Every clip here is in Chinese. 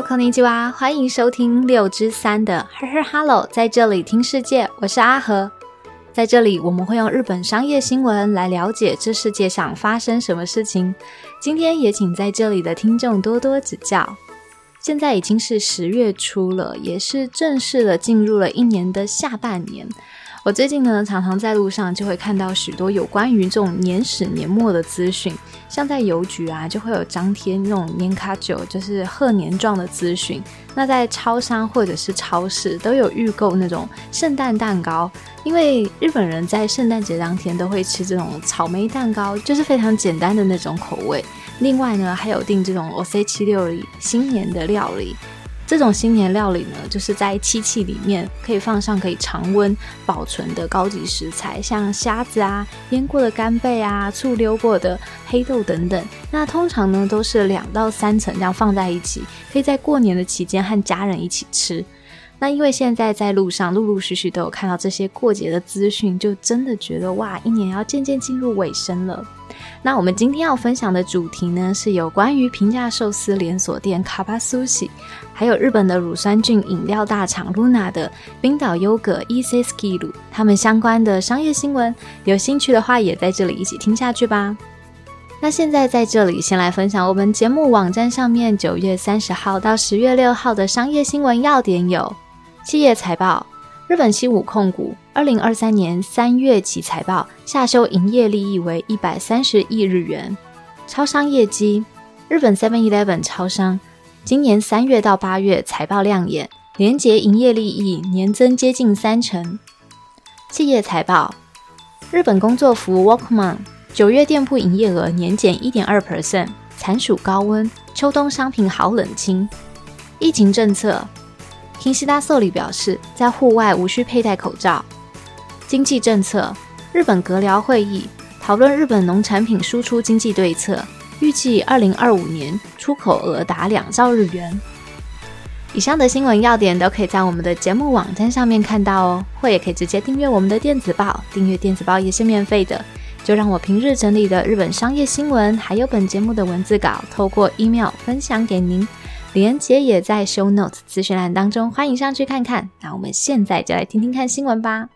こんにちは，欢迎收听六之三的呵呵 Hello，在这里听世界，我是阿和。在这里，我们会用日本商业新闻来了解这世界上发生什么事情。今天也请在这里的听众多多指教。现在已经是十月初了，也是正式的进入了一年的下半年。 我最近呢，常常在路上就会看到许多有关于这种年始年末的资讯，像在邮局啊，就会有张贴那种年卡酒，就是贺年状的资讯。那在超商或者是超市都有预购那种圣诞蛋糕，因为日本人在圣诞节当天都会吃这种草莓蛋糕，就是非常简单的那种口味。另外呢，还有订这种 O C 七六里新年的料理。这种新年料理呢，就是在漆器里面可以放上可以常温保存的高级食材，像虾子啊、腌过的干贝啊、醋溜过的黑豆等等。那通常呢，都是两到三层这样放在一起，可以在过年的期间和家人一起吃。那因为现在在路上陆陆续续都有看到这些过节的资讯，就真的觉得哇，一年要渐渐进入尾声了。那我们今天要分享的主题呢，是有关于平价寿司连锁店卡巴苏西，还有日本的乳酸菌饮料大厂 Luna 的冰岛优格 e s k i l u 他们相关的商业新闻。有兴趣的话，也在这里一起听下去吧。那现在在这里先来分享我们节目网站上面九月三十号到十月六号的商业新闻要点有：企业财报。日本西武控股二零二三年三月期财报下修营业利益为一百三十亿日元。超商业绩，日本 Seven Eleven 超商今年三月到八月财报亮眼，连结营业利益年增接近三成。企业财报，日本工作服 Walkman 九月店铺营业额年减一点二 percent，残暑高温，秋冬商品好冷清。疫情政策。平西达寿里表示，在户外无需佩戴口罩。经济政策，日本阁僚会议讨论日本农产品输出经济对策，预计二零二五年出口额达两兆日元。以上的新闻要点都可以在我们的节目网站上面看到哦，或也可以直接订阅我们的电子报，订阅电子报也是免费的。就让我平日整理的日本商业新闻，还有本节目的文字稿，透过 email 分享给您。李连接也在 Show Notes 资讯栏当中，欢迎上去看看。那我们现在就来听听看新闻吧。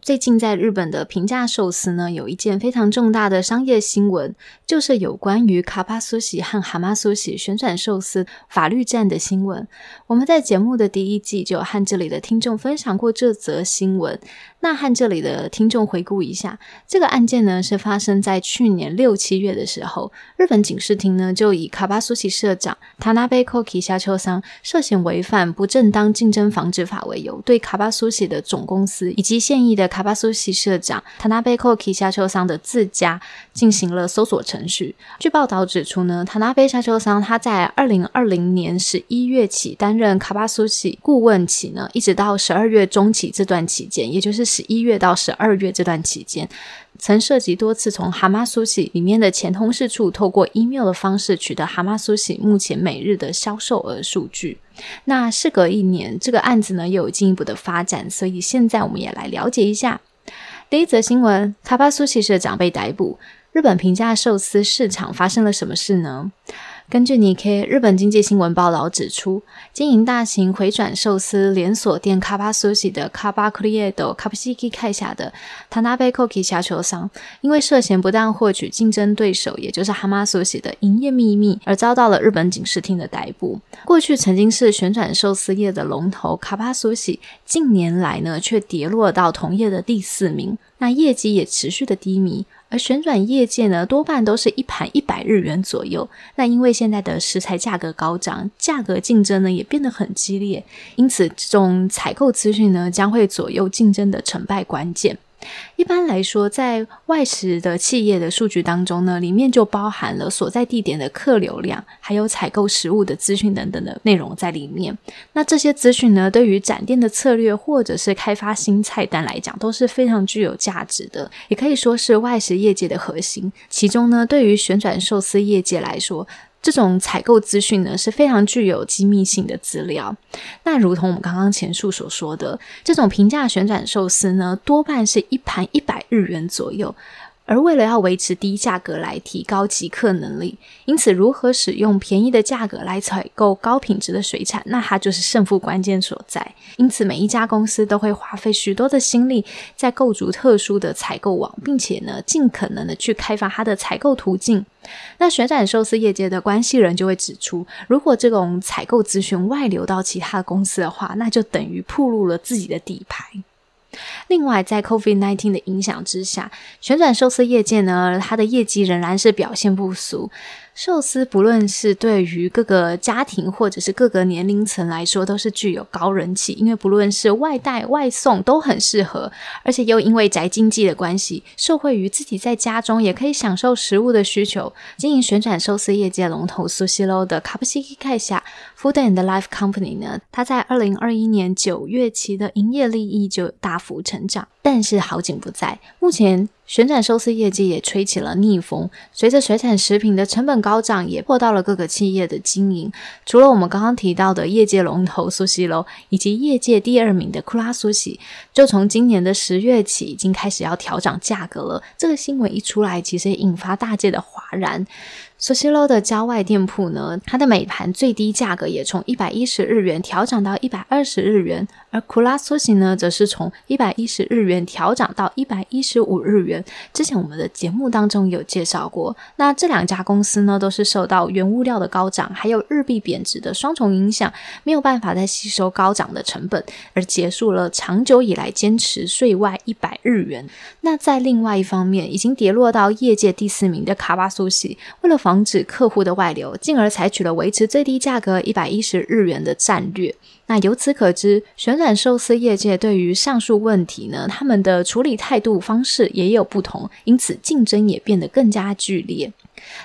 最近在日本的平价寿司呢，有一件非常重大的商业新闻，就是有关于卡巴苏喜和蛤蟆苏喜旋转寿司法律战的新闻。我们在节目的第一季就和这里的听众分享过这则新闻。那和这里的听众回顾一下，这个案件呢是发生在去年六七月的时候，日本警视厅呢就以卡巴苏喜社长塔纳贝科基夏秋桑涉嫌违反不正当竞争防止法为由，对卡巴苏喜的总公司以及现役的卡巴苏喜社长塔纳贝科基夏秋桑的自家进行了搜索程序。据报道指出呢，塔纳贝夏秋桑他在二零二零年十一月起担任卡巴苏喜顾问起呢，一直到十二月中期这段期间，也就是。十一月到十二月这段期间，曾涉及多次从蛤蟆苏喜里面的前通事处透过 email 的方式取得蛤蟆苏喜目前每日的销售额数据。那事隔一年，这个案子呢又有进一步的发展，所以现在我们也来了解一下。第一则新闻：卡巴苏喜社长被逮捕。日本平价寿司市场发生了什么事呢？根据 nike 日本经济新闻报道指出，经营大型回转寿司连锁店卡巴苏喜的卡巴克利耶斗卡布西基开下的塔纳贝科基下球商，因为涉嫌不当获取竞争对手，也就是哈马苏喜的营业秘密，而遭到了日本警视厅的逮捕。过去曾经是旋转寿司业的龙头卡巴苏喜，近年来呢却跌落到同业的第四名，那业绩也持续的低迷。而旋转业界呢，多半都是一盘一百日元左右。那因为现在的食材价格高涨，价格竞争呢也变得很激烈，因此这种采购资讯呢将会左右竞争的成败关键。一般来说，在外食的企业的数据当中呢，里面就包含了所在地点的客流量，还有采购食物的资讯等等的内容在里面。那这些资讯呢，对于展店的策略或者是开发新菜单来讲，都是非常具有价值的，也可以说是外食业界的核心。其中呢，对于旋转寿司业界来说，这种采购资讯呢是非常具有机密性的资料。那如同我们刚刚前述所说的，这种平价旋转寿司呢，多半是一盘一百日元左右。而为了要维持低价格来提高即刻能力，因此如何使用便宜的价格来采购高品质的水产，那它就是胜负关键所在。因此，每一家公司都会花费许多的心力在构筑特殊的采购网，并且呢，尽可能的去开发它的采购途径。那旋转寿司业界的关系人就会指出，如果这种采购咨询外流到其他公司的话，那就等于暴露了自己的底牌。另外，在 COVID-19 的影响之下，旋转寿司业界呢，它的业绩仍然是表现不俗。寿司不论是对于各个家庭或者是各个年龄层来说，都是具有高人气，因为不论是外带外送都很适合，而且又因为宅经济的关系，受惠于自己在家中也可以享受食物的需求，经营旋转寿司业界龙头苏西罗的卡布西基盖下 Food and Life Company 呢，它在二零二一年九月期的营业利益就大幅成长，但是好景不在，目前。旋转寿司业绩也吹起了逆风，随着水产食品的成本高涨，也迫到了各个企业的经营。除了我们刚刚提到的业界龙头苏西楼，以及业界第二名的库拉苏西，就从今年的十月起，已经开始要调涨价格了。这个新闻一出来，其实也引发大界的哗然。苏西楼的郊外店铺呢，它的每盘最低价格也从一百一十日元调涨到一百二十日元，而库拉苏西呢，则是从一百一十日元调涨到一百一十五日元。之前我们的节目当中有介绍过，那这两家公司呢，都是受到原物料的高涨，还有日币贬值的双重影响，没有办法再吸收高涨的成本，而结束了长久以来坚持税外一百日元。那在另外一方面，已经跌落到业界第四名的卡巴苏西，为了防防止客户的外流，进而采取了维持最低价格一百一十日元的战略。那由此可知，旋转寿司业界对于上述问题呢，他们的处理态度方式也有不同，因此竞争也变得更加剧烈。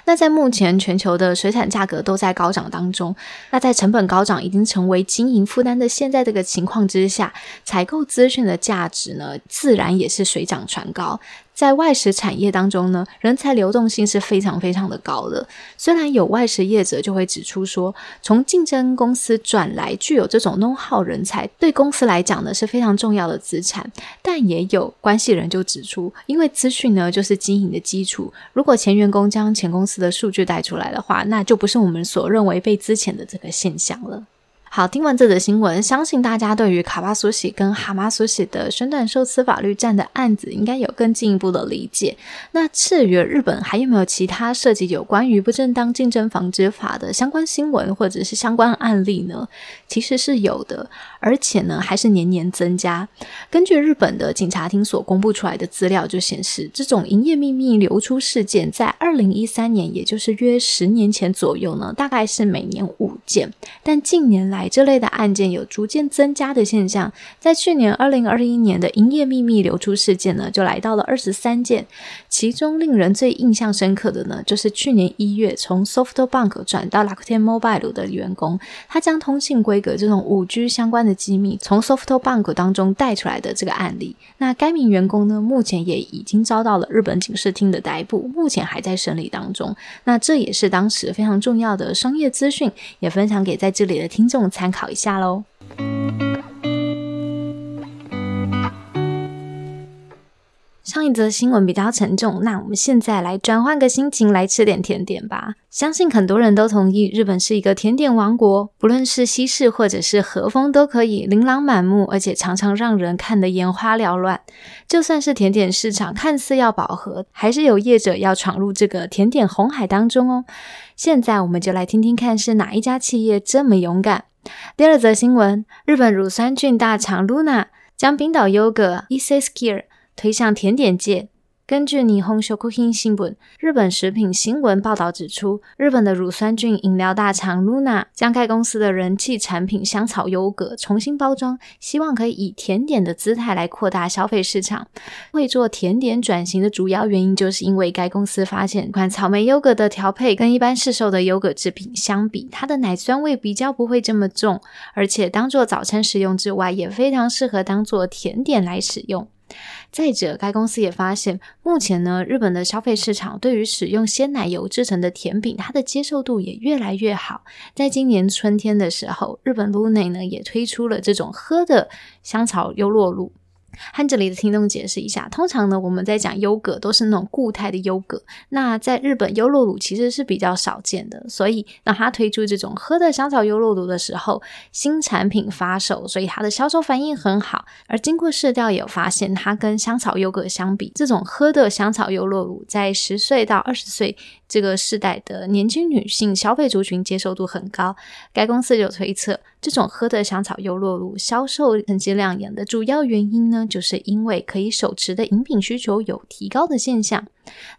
那在目前全球的水产价格都在高涨当中，那在成本高涨已经成为经营负担的现在这个情况之下，采购资讯的价值呢，自然也是水涨船高。在外食产业当中呢，人才流动性是非常非常的高的。虽然有外食业者就会指出说，从竞争公司转来具有这种 know how 人才，对公司来讲呢是非常重要的资产。但也有关系人就指出，因为资讯呢就是经营的基础，如果前员工将前公司的数据带出来的话，那就不是我们所认为被资遣的这个现象了。好，听完这则新闻，相信大家对于卡巴苏喜跟蛤蟆苏喜的旋转寿司法律战的案子，应该有更进一步的理解。那至于日本还有没有其他涉及有关于不正当竞争防止法的相关新闻或者是相关案例呢？其实是有的，而且呢还是年年增加。根据日本的警察厅所公布出来的资料就显示，这种营业秘密流出事件在二零一三年，也就是约十年前左右呢，大概是每年五件，但近年来。这类的案件有逐渐增加的现象，在去年二零二一年的营业秘密流出事件呢，就来到了二十三件。其中令人最印象深刻的呢，就是去年一月从 SoftBank 转到 Rakuten Mobile 的员工，他将通信规格这种五 G 相关的机密从 SoftBank 当中带出来的这个案例。那该名员工呢，目前也已经遭到了日本警视厅的逮捕，目前还在审理当中。那这也是当时非常重要的商业资讯，也分享给在这里的听众。参考一下喽。上一则新闻比较沉重，那我们现在来转换个心情，来吃点甜点吧。相信很多人都同意，日本是一个甜点王国，不论是西式或者是和风，都可以琳琅满目，而且常常让人看得眼花缭乱。就算是甜点市场看似要饱和，还是有业者要闯入这个甜点红海当中哦。现在我们就来听听看，是哪一家企业这么勇敢。第二则新闻：日本乳酸菌大厂 Luna 将冰岛优格 e s k i r 推向甜点界。根据霓虹小库新闻，日本食品新闻报道指出，日本的乳酸菌饮料大厂 Luna 将该公司的人气产品香草优格重新包装，希望可以以甜点的姿态来扩大消费市场。会做甜点转型的主要原因，就是因为该公司发现，这款草莓优格的调配跟一般市售的优格制品相比，它的奶酸味比较不会这么重，而且当做早餐食用之外，也非常适合当做甜点来使用。再者，该公司也发现，目前呢，日本的消费市场对于使用鲜奶油制成的甜品，它的接受度也越来越好。在今年春天的时候，日本 Luna 呢也推出了这种喝的香草优酪乳。和这里的听众解释一下，通常呢，我们在讲优格都是那种固态的优格，那在日本优酪乳其实是比较少见的，所以当它推出这种喝的香草优酪乳的时候，新产品发售，所以它的销售反应很好。而经过试调也有发现，它跟香草优格相比，这种喝的香草优酪乳在十岁到二十岁。这个世代的年轻女性消费族群接受度很高，该公司有推测，这种喝的香草优酪乳销售成绩亮眼的主要原因呢，就是因为可以手持的饮品需求有提高的现象。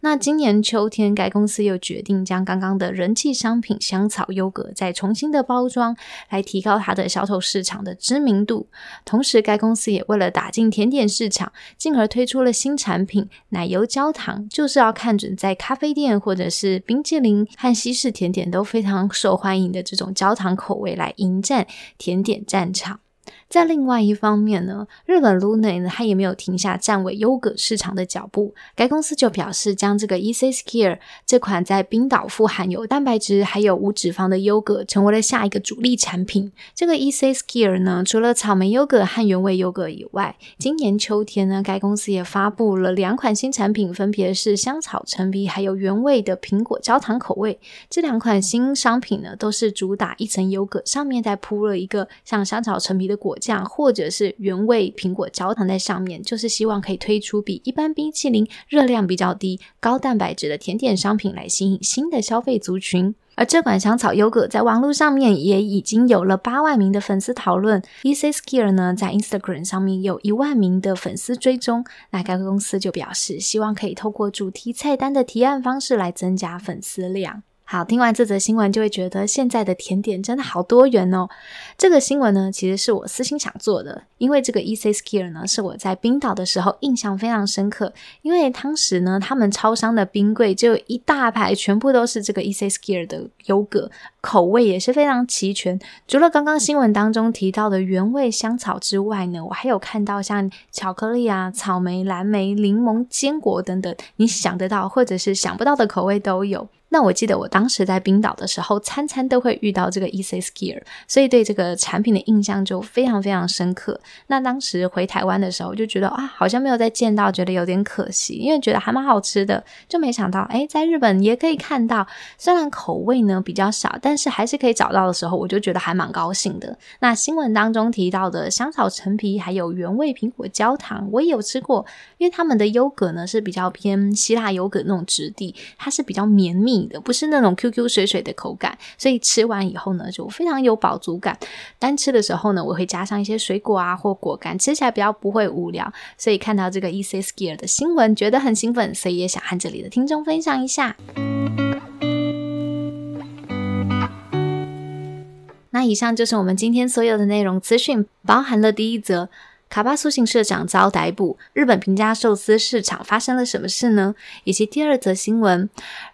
那今年秋天，该公司又决定将刚刚的人气商品香草优格再重新的包装，来提高它的销售市场的知名度。同时，该公司也为了打进甜点市场，进而推出了新产品奶油焦糖，就是要看准在咖啡店或者是冰淇淋和西式甜点都非常受欢迎的这种焦糖口味来迎战甜点战场。在另外一方面呢，日本 Luna 呢，它也没有停下站位优格市场的脚步。该公司就表示，将这个 e c s k i r 这款在冰岛富含有蛋白质还有无脂肪的优格，成为了下一个主力产品。这个 e c s k i r 呢，除了草莓优格和原味优格以外，今年秋天呢，该公司也发布了两款新产品，分别是香草陈皮还有原味的苹果焦糖口味。这两款新商品呢，都是主打一层优格，上面再铺了一个像香草陈皮的果。酱或者是原味苹果焦糖在上面，就是希望可以推出比一般冰淇淋热量比较低、高蛋白质的甜点商品来吸引新的消费族群。而这款香草优格在网络上面也已经有了八万名的粉丝讨论。e c s k i r 呢，在 Instagram 上面有一万名的粉丝追踪。那该公司就表示，希望可以透过主题菜单的提案方式来增加粉丝量。好，听完这则新闻，就会觉得现在的甜点真的好多元哦。这个新闻呢，其实是我私心想做的，因为这个 E C Skier 呢，是我在冰岛的时候印象非常深刻。因为当时呢，他们超商的冰柜就一大排，全部都是这个 E C Skier 的优格，口味也是非常齐全。除了刚刚新闻当中提到的原味香草之外呢，我还有看到像巧克力啊、草莓、蓝莓、柠檬、坚果等等，你想得到或者是想不到的口味都有。那我记得我当时在冰岛的时候，餐餐都会遇到这个 E C Skier，所以对这个产品的印象就非常非常深刻。那当时回台湾的时候，就觉得啊，好像没有再见到，觉得有点可惜，因为觉得还蛮好吃的，就没想到哎，在日本也可以看到，虽然口味呢比较少，但是还是可以找到的时候，我就觉得还蛮高兴的。那新闻当中提到的香草陈皮还有原味苹果焦糖，我也有吃过，因为他们的优格呢是比较偏希腊优格那种质地，它是比较绵密。的不是那种 QQ 水水的口感，所以吃完以后呢，就非常有饱足感。单吃的时候呢，我会加上一些水果啊或果干，吃起来比较不会无聊。所以看到这个 E C Skier 的新闻，觉得很兴奋，所以也想和这里的听众分享一下。那以上就是我们今天所有的内容资讯，包含了第一则卡巴苏醒社长遭逮捕，日本平价寿司市场发生了什么事呢？以及第二则新闻。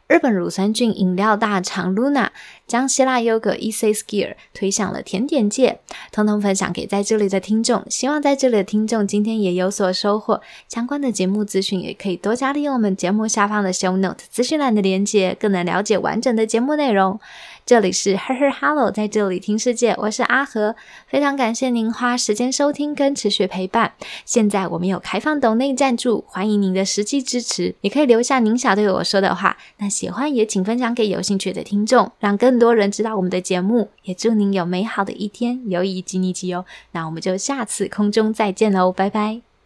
日本乳酸菌饮料大厂 Luna 将希腊优格 E C Skier 推向了甜点界，通通分享给在这里的听众。希望在这里的听众今天也有所收获。相关的节目资讯也可以多加利用我们节目下方的 Show Note 资讯栏的连接，更能了解完整的节目内容。这里是 Her Her Hello，在这里听世界，我是阿和，非常感谢您花时间收听跟持续陪伴。现在我们有开放抖内赞助，欢迎您的实际支持，也可以留下您想对我说的话。那喜欢也请分享给有兴趣的听众，让更多人知道我们的节目。也祝您有美好的一天，友谊吉尼吉哦。那我们就下次空中再见喽，拜拜。